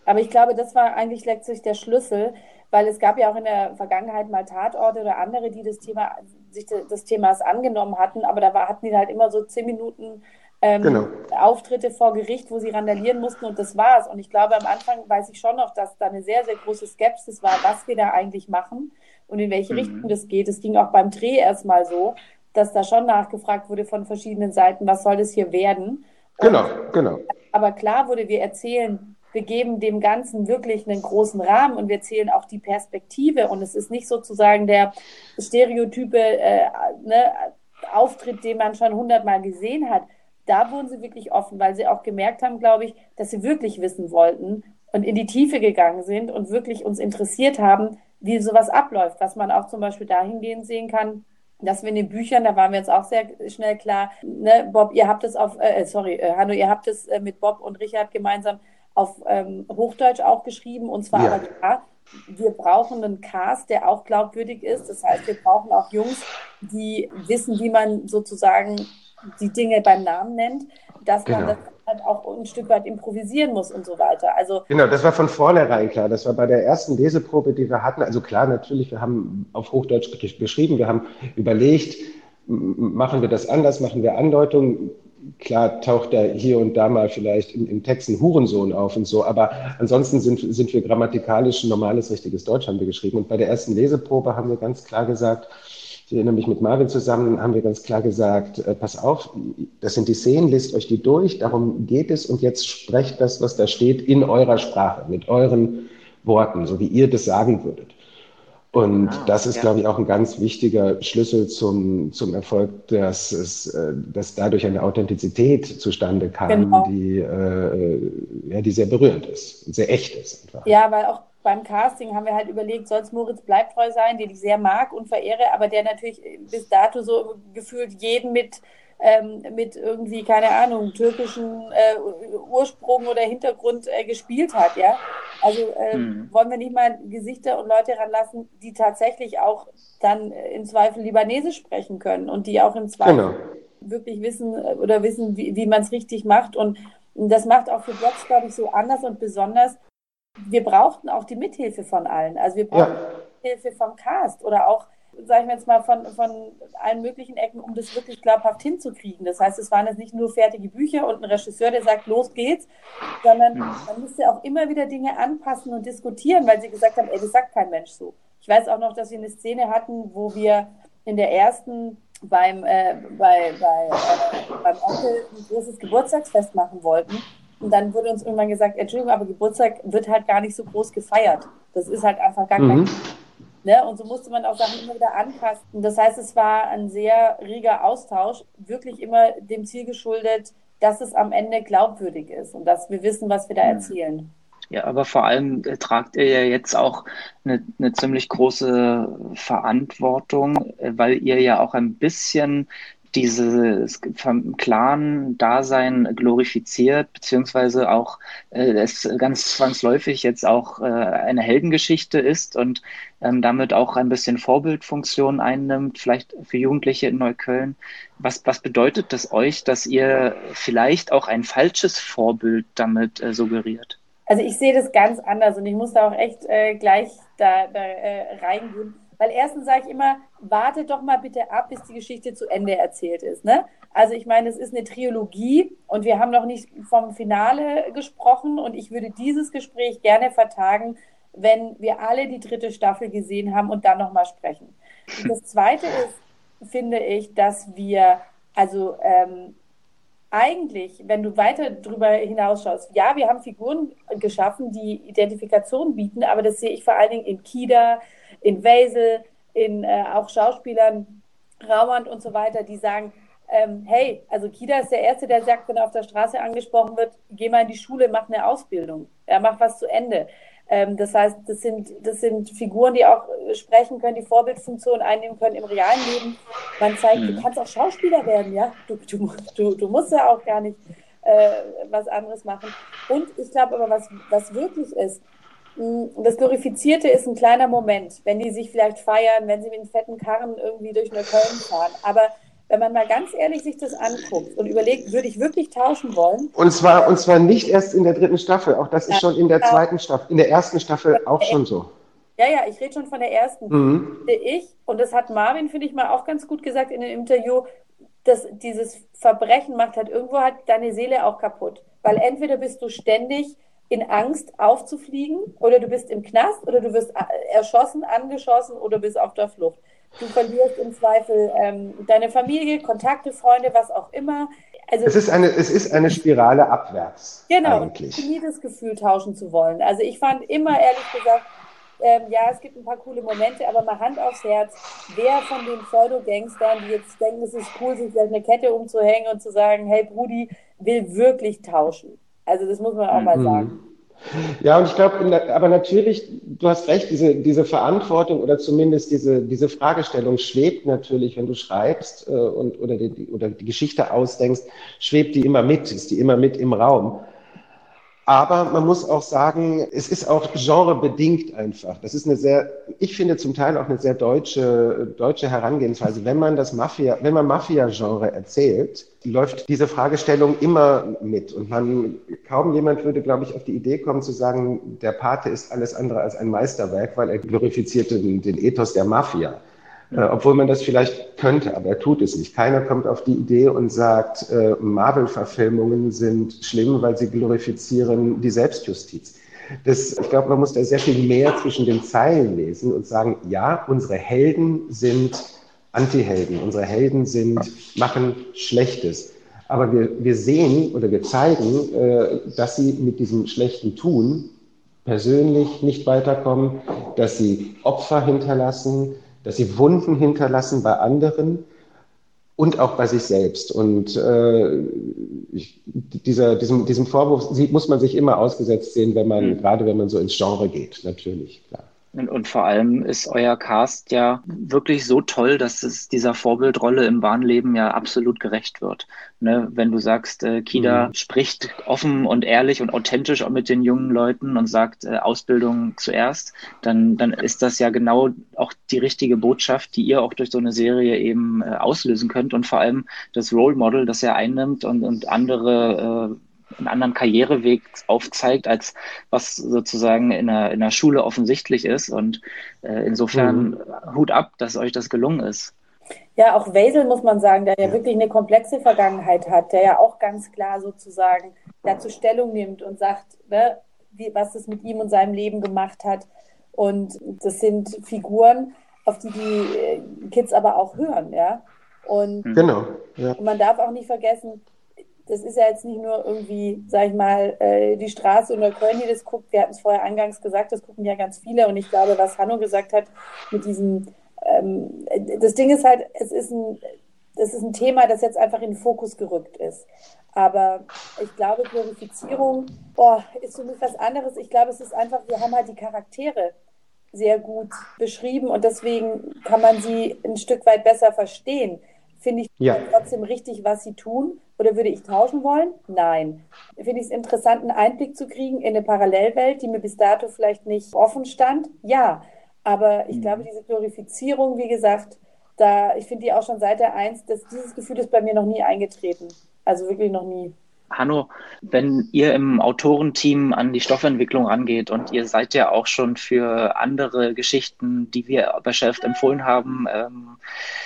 [SPEAKER 10] Aber ich glaube, das war eigentlich letztlich der Schlüssel, weil es gab ja auch in der Vergangenheit mal Tatorte oder andere, die das Thema, sich des Themas angenommen hatten, aber da war, hatten die halt immer so zehn Minuten ähm, genau. Auftritte vor Gericht, wo sie randalieren mussten und das war's. Und ich glaube, am Anfang weiß ich schon noch, dass da eine sehr, sehr große Skepsis war, was wir da eigentlich machen und in welche mhm. Richtung das geht. Es ging auch beim Dreh erstmal so, dass da schon nachgefragt wurde von verschiedenen Seiten, was soll das hier werden.
[SPEAKER 9] Genau, genau.
[SPEAKER 10] Aber klar wurde, wir erzählen, wir geben dem Ganzen wirklich einen großen Rahmen und wir erzählen auch die Perspektive und es ist nicht sozusagen der stereotype äh, ne, Auftritt, den man schon hundertmal gesehen hat, da wurden sie wirklich offen, weil sie auch gemerkt haben, glaube ich, dass sie wirklich wissen wollten und in die Tiefe gegangen sind und wirklich uns interessiert haben, wie sowas abläuft, was man auch zum Beispiel dahingehend sehen kann, dass wir in den Büchern, da waren wir jetzt auch sehr schnell klar, ne, Bob, ihr habt es auf, äh, sorry, äh, Hanno, ihr habt es äh, mit Bob und Richard gemeinsam auf ähm, Hochdeutsch auch geschrieben und zwar ja. aber klar, wir brauchen einen Cast, der auch glaubwürdig ist. Das heißt, wir brauchen auch Jungs, die wissen, wie man sozusagen die Dinge beim Namen nennt, dass genau. man das halt auch ein Stück weit improvisieren muss und so weiter. Also
[SPEAKER 9] genau, das war von vornherein klar. Das war bei der ersten Leseprobe, die wir hatten. Also klar, natürlich, wir haben auf Hochdeutsch geschrieben, wir haben überlegt, machen wir das anders, machen wir Andeutungen. Klar taucht da hier und da mal vielleicht in, in Texten Hurensohn auf und so, aber ansonsten sind, sind wir grammatikalisch ein normales, richtiges Deutsch haben wir geschrieben. Und bei der ersten Leseprobe haben wir ganz klar gesagt, ich erinnere mich mit Marvin zusammen, haben wir ganz klar gesagt, äh, pass auf, das sind die Szenen, lest euch die durch, darum geht es und jetzt sprecht das, was da steht, in eurer Sprache, mit euren Worten, so wie ihr das sagen würdet. Und ah, das ist, ja. glaube ich, auch ein ganz wichtiger Schlüssel zum, zum Erfolg, dass, es, äh, dass dadurch eine Authentizität zustande kam, genau. die, äh, ja, die sehr berührend ist, sehr echt ist.
[SPEAKER 10] Einfach. Ja, weil auch beim Casting haben wir halt überlegt, soll es Moritz Bleibtreu sein, den ich sehr mag und verehre, aber der natürlich bis dato so gefühlt jeden mit, ähm, mit irgendwie, keine Ahnung, türkischen äh, Ursprung oder Hintergrund äh, gespielt hat, ja. Also äh, hm. wollen wir nicht mal Gesichter und Leute ranlassen, die tatsächlich auch dann im Zweifel Libanesisch sprechen können und die auch im Zweifel genau. wirklich wissen äh, oder wissen, wie, wie man es richtig macht. Und das macht auch für Blogs, glaube ich, so anders und besonders. Wir brauchten auch die Mithilfe von allen. Also wir brauchten ja. Hilfe vom Cast oder auch sage ich jetzt mal, von, von allen möglichen Ecken, um das wirklich glaubhaft hinzukriegen. Das heißt, es waren jetzt nicht nur fertige Bücher und ein Regisseur, der sagt, los geht's, sondern man musste auch immer wieder Dinge anpassen und diskutieren, weil sie gesagt haben, ey, das sagt kein Mensch so. Ich weiß auch noch, dass wir eine Szene hatten, wo wir in der ersten beim, äh, bei, bei, äh, beim Onkel ein großes Geburtstagsfest machen wollten. Und dann wurde uns irgendwann gesagt, Entschuldigung, aber Geburtstag wird halt gar nicht so groß gefeiert. Das ist halt einfach gar mhm. kein Ne? Und so musste man auch Sachen immer wieder anpassen. Das heißt, es war ein sehr reger Austausch, wirklich immer dem Ziel geschuldet, dass es am Ende glaubwürdig ist und dass wir wissen, was wir da mhm. erzählen.
[SPEAKER 8] Ja, aber vor allem äh, tragt ihr ja jetzt auch eine, eine ziemlich große Verantwortung, äh, weil ihr ja auch ein bisschen dieses Clan-Dasein glorifiziert, beziehungsweise auch äh, es ganz zwangsläufig jetzt auch äh, eine Heldengeschichte ist und ähm, damit auch ein bisschen Vorbildfunktion einnimmt, vielleicht für Jugendliche in Neukölln. Was, was bedeutet das euch, dass ihr vielleicht auch ein falsches Vorbild damit äh, suggeriert?
[SPEAKER 10] Also ich sehe das ganz anders und ich muss da auch echt äh, gleich da, da äh, reingehen weil erstens sage ich immer, wartet doch mal bitte ab, bis die Geschichte zu Ende erzählt ist. Ne? Also ich meine, es ist eine Trilogie und wir haben noch nicht vom Finale gesprochen und ich würde dieses Gespräch gerne vertagen, wenn wir alle die dritte Staffel gesehen haben und dann nochmal sprechen. Und das Zweite ist, finde ich, dass wir, also ähm, eigentlich, wenn du weiter darüber hinausschaust, ja, wir haben Figuren geschaffen, die Identifikation bieten, aber das sehe ich vor allen Dingen in Kida, in Wesel, in äh, auch Schauspielern, Raumann und so weiter, die sagen, ähm, hey, also Kida ist der Erste, der sagt, wenn er auf der Straße angesprochen wird, geh mal in die Schule, mach eine Ausbildung. Er macht was zu Ende. Ähm, das heißt, das sind, das sind Figuren, die auch sprechen können, die Vorbildfunktion einnehmen können im realen Leben. Man zeigt, mhm. du kannst auch Schauspieler werden, ja. Du, du, du, du musst ja auch gar nicht äh, was anderes machen. Und ich glaube aber, was, was wirklich ist, das Glorifizierte ist ein kleiner Moment, wenn die sich vielleicht feiern, wenn sie mit einem fetten Karren irgendwie durch Neukölln fahren. Aber wenn man mal ganz ehrlich sich das anguckt und überlegt, würde ich wirklich tauschen wollen?
[SPEAKER 9] Und zwar, und zwar nicht erst in der dritten Staffel, auch das ist schon in der zweiten Staffel, in der ersten Staffel auch schon so.
[SPEAKER 10] Ja, ja, ich rede schon von der ersten. Mhm. Ich, und das hat Marvin, finde ich mal, auch ganz gut gesagt in dem Interview, dass dieses Verbrechen macht halt irgendwo halt deine Seele auch kaputt. Weil entweder bist du ständig in Angst aufzufliegen oder du bist im Knast oder du wirst äh, erschossen, angeschossen oder bist auf der Flucht. Du verlierst im Zweifel ähm, deine Familie, Kontakte, Freunde, was auch immer.
[SPEAKER 9] Also, es, ist eine, es ist eine Spirale abwärts.
[SPEAKER 10] Genau, eigentlich. ich nie das Gefühl tauschen zu wollen. Also ich fand immer, ehrlich gesagt, ähm, ja, es gibt ein paar coole Momente, aber mal Hand aufs Herz, wer von den Pseudo-Gangstern, die jetzt denken, es ist cool, sich eine Kette umzuhängen und zu sagen, hey Brudi, will wirklich tauschen? Also das muss man auch mal mhm. sagen.
[SPEAKER 9] Ja, und ich glaube, aber natürlich, du hast recht, diese, diese Verantwortung oder zumindest diese, diese Fragestellung schwebt natürlich, wenn du schreibst äh, und, oder, die, oder die Geschichte ausdenkst, schwebt die immer mit, ist die immer mit im Raum. Aber man muss auch sagen, es ist auch genrebedingt einfach. Das ist eine sehr, ich finde zum Teil auch eine sehr deutsche, deutsche Herangehensweise. Wenn man das Mafia, wenn man Mafia-Genre erzählt, läuft diese Fragestellung immer mit. Und man, kaum jemand würde, glaube ich, auf die Idee kommen zu sagen, der Pate ist alles andere als ein Meisterwerk, weil er glorifiziert den, den Ethos der Mafia. Äh, obwohl man das vielleicht könnte, aber er tut es nicht. Keiner kommt auf die Idee und sagt, äh, Marvel-Verfilmungen sind schlimm, weil sie glorifizieren die Selbstjustiz. Das, ich glaube, man muss da sehr viel mehr zwischen den Zeilen lesen und sagen, ja, unsere Helden sind Antihelden, unsere Helden sind, machen Schlechtes. Aber wir, wir sehen oder wir zeigen, äh, dass sie mit diesem schlechten Tun persönlich nicht weiterkommen, dass sie Opfer hinterlassen, dass sie Wunden hinterlassen bei anderen und auch bei sich selbst. Und äh, ich, dieser, diesem, diesem Vorwurf muss man sich immer ausgesetzt sehen, wenn man, mhm. gerade wenn man so ins Genre geht, natürlich, klar.
[SPEAKER 8] Und, und, vor allem ist euer Cast ja wirklich so toll, dass es dieser Vorbildrolle im wahren Leben ja absolut gerecht wird. Ne? Wenn du sagst, äh, Kida mhm. spricht offen und ehrlich und authentisch auch mit den jungen Leuten und sagt äh, Ausbildung zuerst, dann, dann ist das ja genau auch die richtige Botschaft, die ihr auch durch so eine Serie eben äh, auslösen könnt und vor allem das Role Model, das er einnimmt und, und andere äh, einen anderen Karriereweg aufzeigt, als was sozusagen in der, in der Schule offensichtlich ist. Und äh, insofern mhm. Hut ab, dass euch das gelungen ist.
[SPEAKER 10] Ja, auch Wesel muss man sagen, der ja wirklich eine komplexe Vergangenheit hat, der ja auch ganz klar sozusagen dazu Stellung nimmt und sagt, ne, wie, was es mit ihm und seinem Leben gemacht hat. Und das sind Figuren, auf die die äh, Kids aber auch hören, ja. Und
[SPEAKER 9] genau, ja.
[SPEAKER 10] man darf auch nicht vergessen, das ist ja jetzt nicht nur irgendwie, sag ich mal, äh, die Straße oder Köln, die das guckt. Wir hatten es vorher eingangs gesagt, das gucken ja ganz viele. Und ich glaube, was Hanno gesagt hat mit diesem, ähm, das Ding ist halt, es ist ein, das ist ein Thema, das jetzt einfach in den Fokus gerückt ist. Aber ich glaube, Glorifizierung boah, ist für mich was anderes. Ich glaube, es ist einfach, wir haben halt die Charaktere sehr gut beschrieben und deswegen kann man sie ein Stück weit besser verstehen. Finde ich ja. trotzdem richtig, was sie tun? Oder würde ich tauschen wollen? Nein. Finde ich es interessant, einen Einblick zu kriegen in eine Parallelwelt, die mir bis dato vielleicht nicht offen stand? Ja. Aber ich mhm. glaube, diese Glorifizierung, wie gesagt, da, ich finde die auch schon seit der Eins, dass dieses Gefühl ist bei mir noch nie eingetreten. Also wirklich noch nie.
[SPEAKER 8] Hanno, wenn ihr im Autorenteam an die Stoffentwicklung rangeht und ihr seid ja auch schon für andere Geschichten, die wir bei Shelft empfohlen haben, ähm,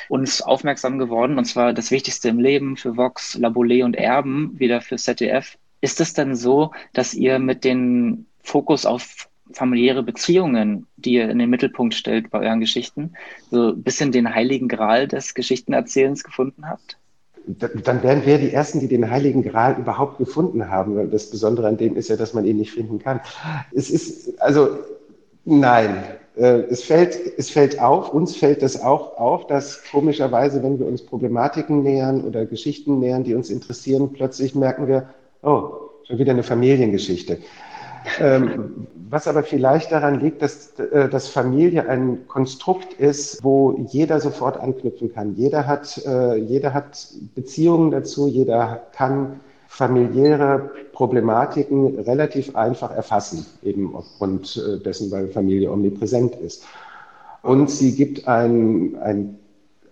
[SPEAKER 8] uns aufmerksam geworden, und zwar das Wichtigste im Leben für Vox, Laboulé und Erben, wieder für ZDF. Ist es denn so, dass ihr mit dem Fokus auf familiäre Beziehungen, die ihr in den Mittelpunkt stellt bei euren Geschichten, so ein bisschen den heiligen Gral des Geschichtenerzählens gefunden habt?
[SPEAKER 9] Dann wären wir die Ersten, die den Heiligen Gral überhaupt gefunden haben. Das Besondere an dem ist ja, dass man ihn nicht finden kann. Es ist, also, nein. Äh, es fällt, es fällt auf, uns fällt das auch auf, dass komischerweise, wenn wir uns Problematiken nähern oder Geschichten nähern, die uns interessieren, plötzlich merken wir, oh, schon wieder eine Familiengeschichte. Ähm, was aber vielleicht daran liegt, dass, äh, dass Familie ein Konstrukt ist, wo jeder sofort anknüpfen kann. Jeder hat, äh, jeder hat Beziehungen dazu, jeder kann familiäre Problematiken relativ einfach erfassen, eben aufgrund äh, dessen, weil Familie omnipräsent ist. Und sie gibt ein, ein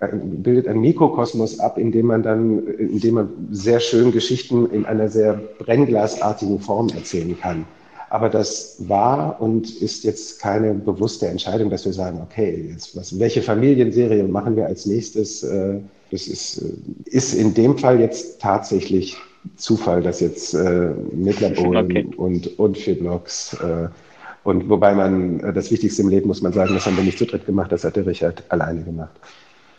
[SPEAKER 9] bildet ein Mikrokosmos ab, in dem man dann, in dem man sehr schön Geschichten in einer sehr brennglasartigen Form erzählen kann. Aber das war und ist jetzt keine bewusste Entscheidung, dass wir sagen, okay, jetzt was, welche Familienserie machen wir als nächstes? Äh, das ist, äh, ist in dem Fall jetzt tatsächlich Zufall, dass jetzt äh, Mittlerbohlen okay. und, und Fiblox äh, und wobei man das Wichtigste im Leben muss man sagen, das haben wir nicht zu dritt gemacht, das hat der Richard alleine gemacht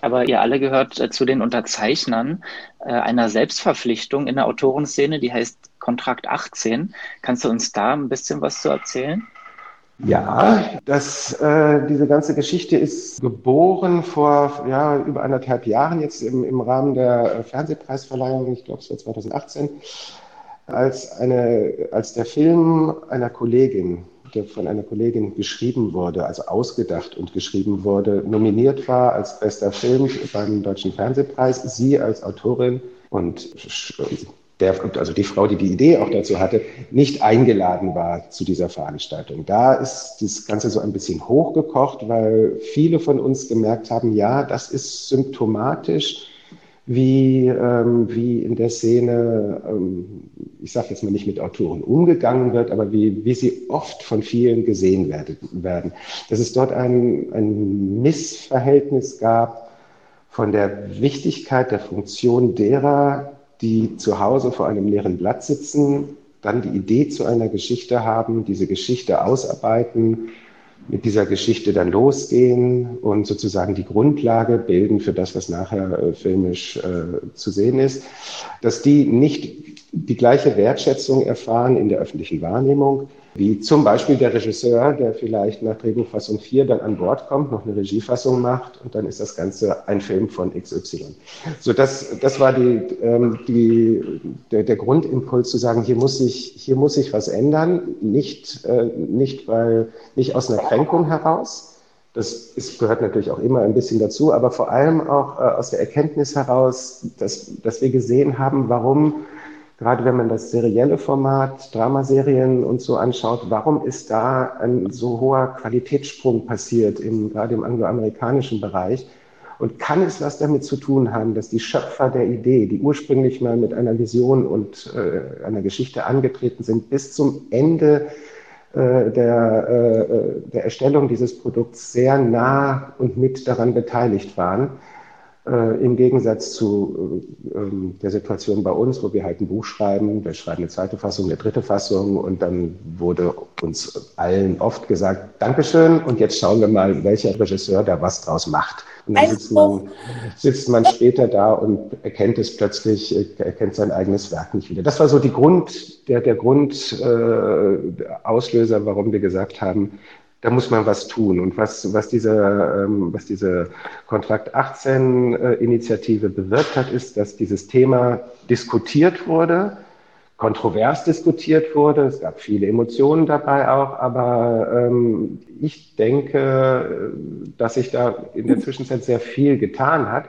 [SPEAKER 8] aber ihr alle gehört äh, zu den Unterzeichnern äh, einer Selbstverpflichtung in der Autorenszene, die heißt Kontrakt 18. Kannst du uns da ein bisschen was zu erzählen?
[SPEAKER 9] Ja, das, äh, diese ganze Geschichte ist geboren vor ja, über anderthalb Jahren jetzt im, im Rahmen der äh, Fernsehpreisverleihung, ich glaube es war 2018, als, eine, als der Film einer Kollegin der von einer Kollegin geschrieben wurde, also ausgedacht und geschrieben wurde, nominiert war als bester Film beim Deutschen Fernsehpreis. Sie als Autorin und der, also die Frau, die die Idee auch dazu hatte, nicht eingeladen war zu dieser Veranstaltung. Da ist das Ganze so ein bisschen hochgekocht, weil viele von uns gemerkt haben, ja, das ist symptomatisch wie, ähm, wie in der Szene, ähm, ich sage jetzt mal nicht mit Autoren umgegangen wird, aber wie, wie sie oft von vielen gesehen werden. Dass es dort ein, ein Missverhältnis gab von der Wichtigkeit der Funktion derer, die zu Hause vor einem leeren Blatt sitzen, dann die Idee zu einer Geschichte haben, diese Geschichte ausarbeiten, mit dieser Geschichte dann losgehen und sozusagen die Grundlage bilden für das, was nachher äh, filmisch äh, zu sehen ist, dass die nicht die gleiche Wertschätzung erfahren in der öffentlichen Wahrnehmung, wie zum Beispiel der Regisseur, der vielleicht nach Drehbuchfassung 4 dann an Bord kommt, noch eine Regiefassung macht und dann ist das Ganze ein Film von XY. So, das, das war die, ähm, die, der, der Grundimpuls zu sagen, hier muss sich, hier muss sich was ändern, nicht, äh, nicht, weil, nicht aus einer Kränkung heraus, das ist, gehört natürlich auch immer ein bisschen dazu, aber vor allem auch äh, aus der Erkenntnis heraus, dass, dass wir gesehen haben, warum, gerade wenn man das serielle Format, Dramaserien und so anschaut, warum ist da ein so hoher Qualitätssprung passiert, im, gerade im angloamerikanischen Bereich? Und kann es was damit zu tun haben, dass die Schöpfer der Idee, die ursprünglich mal mit einer Vision und äh, einer Geschichte angetreten sind, bis zum Ende äh, der, äh, der Erstellung dieses Produkts sehr nah und mit daran beteiligt waren. Äh, Im Gegensatz zu äh, ähm, der Situation bei uns, wo wir halt ein Buch schreiben, wir schreiben eine zweite Fassung, eine dritte Fassung und dann wurde uns allen oft gesagt, Dankeschön und jetzt schauen wir mal, welcher Regisseur da was draus macht. Und dann sitzt man, sitzt man später da und erkennt es plötzlich, äh, erkennt sein eigenes Werk nicht wieder. Das war so die Grund, der, der Grundauslöser, äh, warum wir gesagt haben, da muss man was tun. Und was, was diese, ähm, was diese Kontrakt 18 äh, bewirkt hat, ist, dass dieses Thema diskutiert wurde, kontrovers diskutiert wurde. Es gab viele Emotionen dabei auch, aber ähm, ich denke, dass sich da in der Zwischenzeit sehr viel getan hat.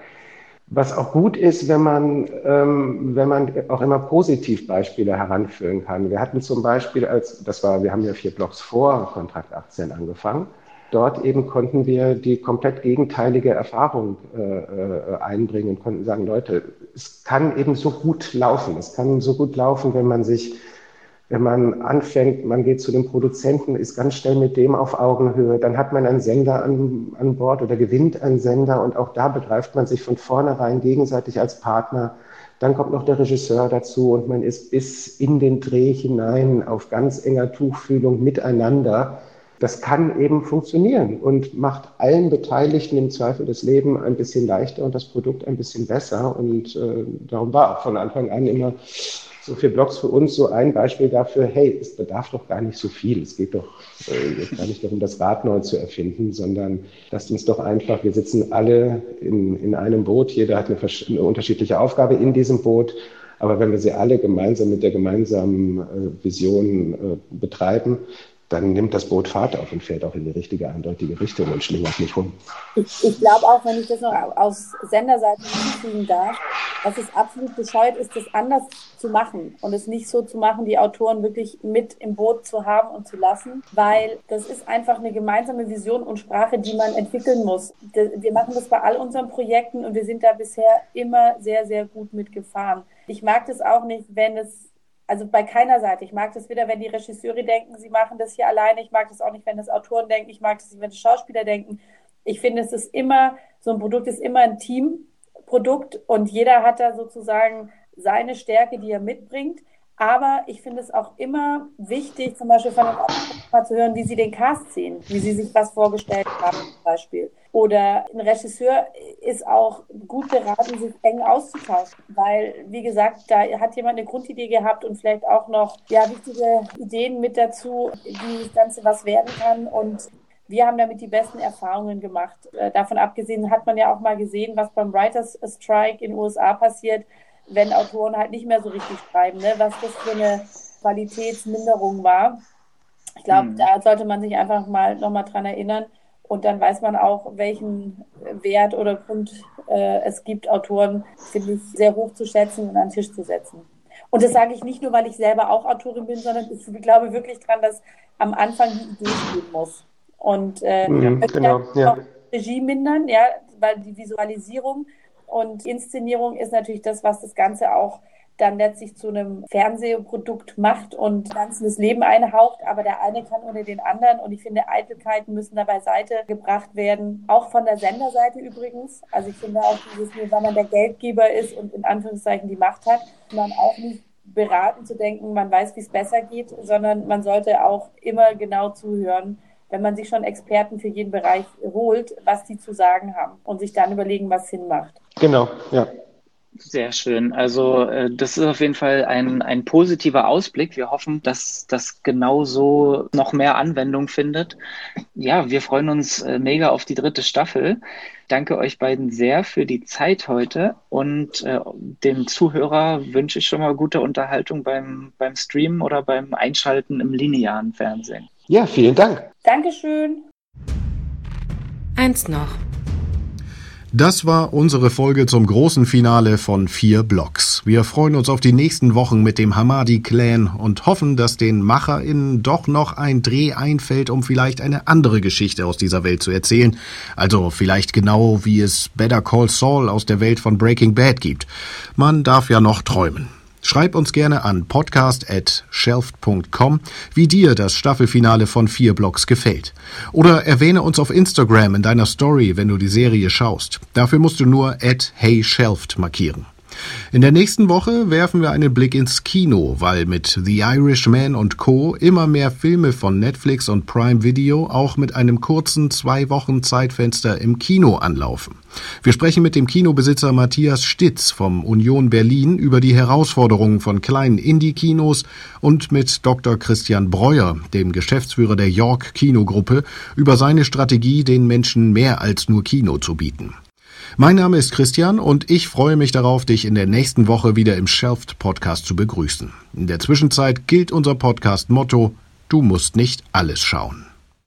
[SPEAKER 9] Was auch gut ist, wenn man, ähm, wenn man auch immer Positivbeispiele heranführen kann. Wir hatten zum Beispiel, als das war, wir haben ja vier Blocks vor Kontrakt 18 angefangen. Dort eben konnten wir die komplett gegenteilige Erfahrung äh, äh, einbringen und konnten sagen, Leute, es kann eben so gut laufen. Es kann so gut laufen, wenn man sich wenn man anfängt, man geht zu dem Produzenten, ist ganz schnell mit dem auf Augenhöhe, dann hat man einen Sender an, an Bord oder gewinnt einen Sender und auch da begreift man sich von vornherein gegenseitig als Partner. Dann kommt noch der Regisseur dazu und man ist bis in den Dreh hinein auf ganz enger Tuchfühlung miteinander. Das kann eben funktionieren und macht allen Beteiligten im Zweifel das Leben ein bisschen leichter und das Produkt ein bisschen besser. Und äh, darum war auch von Anfang an immer so viele Blogs für uns so ein Beispiel dafür, hey, es bedarf doch gar nicht so viel. Es geht doch äh, gar nicht darum, das Rad neu zu erfinden, sondern lasst uns doch einfach, wir sitzen alle in, in einem Boot, jeder hat eine, eine unterschiedliche Aufgabe in diesem Boot. Aber wenn wir sie alle gemeinsam mit der gemeinsamen äh, Vision äh, betreiben, dann nimmt das Boot Fahrt auf und fährt auch in die richtige, eindeutige Richtung und schlingert nicht rum.
[SPEAKER 10] Ich, ich glaube auch, wenn ich das noch aus Senderseite hinzufügen darf, dass es absolut bescheuert ist, das anders zu machen und es nicht so zu machen, die Autoren wirklich mit im Boot zu haben und zu lassen, weil das ist einfach eine gemeinsame Vision und Sprache, die man entwickeln muss. Wir machen das bei all unseren Projekten und wir sind da bisher immer sehr, sehr gut mitgefahren. Ich mag das auch nicht, wenn es also bei keiner Seite. Ich mag das wieder, wenn die Regisseure denken, sie machen das hier alleine. Ich mag das auch nicht, wenn das Autoren denken. Ich mag das nicht, wenn das Schauspieler denken. Ich finde, es ist immer, so ein Produkt ist immer ein Teamprodukt und jeder hat da sozusagen seine Stärke, die er mitbringt. Aber ich finde es auch immer wichtig, zum Beispiel von den mal zu hören, wie sie den Cast sehen, wie sie sich was vorgestellt haben, zum Beispiel. Oder ein Regisseur ist auch gut beraten, sich eng auszutauschen, weil, wie gesagt, da hat jemand eine Grundidee gehabt und vielleicht auch noch ja, wichtige Ideen mit dazu, wie das Ganze was werden kann. Und wir haben damit die besten Erfahrungen gemacht. Äh, davon abgesehen hat man ja auch mal gesehen, was beim Writers Strike in den USA passiert, wenn Autoren halt nicht mehr so richtig schreiben, ne? was das für eine Qualitätsminderung war. Ich glaube, mhm. da sollte man sich einfach mal nochmal dran erinnern. Und dann weiß man auch, welchen Wert oder Grund äh, es gibt, Autoren, finde ich, sehr hoch zu schätzen und an den Tisch zu setzen. Und das sage ich nicht nur, weil ich selber auch Autorin bin, sondern ich glaube wirklich dran, dass am Anfang die Idee stehen muss. Und äh, mhm, genau, ja. Regie mindern, ja, weil die Visualisierung und Inszenierung ist natürlich das, was das Ganze auch dann letztlich zu einem Fernsehprodukt macht und ganzes Leben einhaucht, aber der eine kann ohne den anderen. Und ich finde, Eitelkeiten müssen da beiseite gebracht werden, auch von der Senderseite übrigens. Also ich finde auch dieses, wenn man der Geldgeber ist und in Anführungszeichen die Macht hat, man auch nicht beraten zu denken, man weiß, wie es besser geht, sondern man sollte auch immer genau zuhören, wenn man sich schon Experten für jeden Bereich holt, was die zu sagen haben und sich dann überlegen, was Sinn macht.
[SPEAKER 9] Genau, ja.
[SPEAKER 8] Sehr schön. Also äh, das ist auf jeden Fall ein, ein positiver Ausblick. Wir hoffen, dass das genauso noch mehr Anwendung findet. Ja, wir freuen uns äh, mega auf die dritte Staffel. Danke euch beiden sehr für die Zeit heute und äh, dem Zuhörer wünsche ich schon mal gute Unterhaltung beim, beim Streamen oder beim Einschalten im linearen Fernsehen.
[SPEAKER 9] Ja, vielen Dank.
[SPEAKER 10] Dankeschön.
[SPEAKER 2] Eins noch.
[SPEAKER 1] Das war unsere Folge zum großen Finale von vier Blocks. Wir freuen uns auf die nächsten Wochen mit dem Hamadi-Clan und hoffen, dass den MacherInnen doch noch ein Dreh einfällt, um vielleicht eine andere Geschichte aus dieser Welt zu erzählen. Also vielleicht genau wie es Better Call Saul aus der Welt von Breaking Bad gibt. Man darf ja noch träumen. Schreib uns gerne an podcast@shelft.com, wie dir das Staffelfinale von vier Blocks gefällt. Oder erwähne uns auf Instagram in deiner Story, wenn du die Serie schaust. Dafür musst du nur @heyshelft markieren. In der nächsten Woche werfen wir einen Blick ins Kino, weil mit The Irishman und Co. immer mehr Filme von Netflix und Prime Video auch mit einem kurzen zwei Wochen Zeitfenster im Kino anlaufen. Wir sprechen mit dem Kinobesitzer Matthias Stitz vom Union Berlin über die Herausforderungen von kleinen Indie-Kinos und mit Dr. Christian Breuer, dem Geschäftsführer der York Kinogruppe, über seine Strategie, den Menschen mehr als nur Kino zu bieten. Mein Name ist Christian und ich freue mich darauf, dich in der nächsten Woche wieder im Shelft Podcast zu begrüßen. In der Zwischenzeit gilt unser Podcast Motto, du musst nicht alles schauen.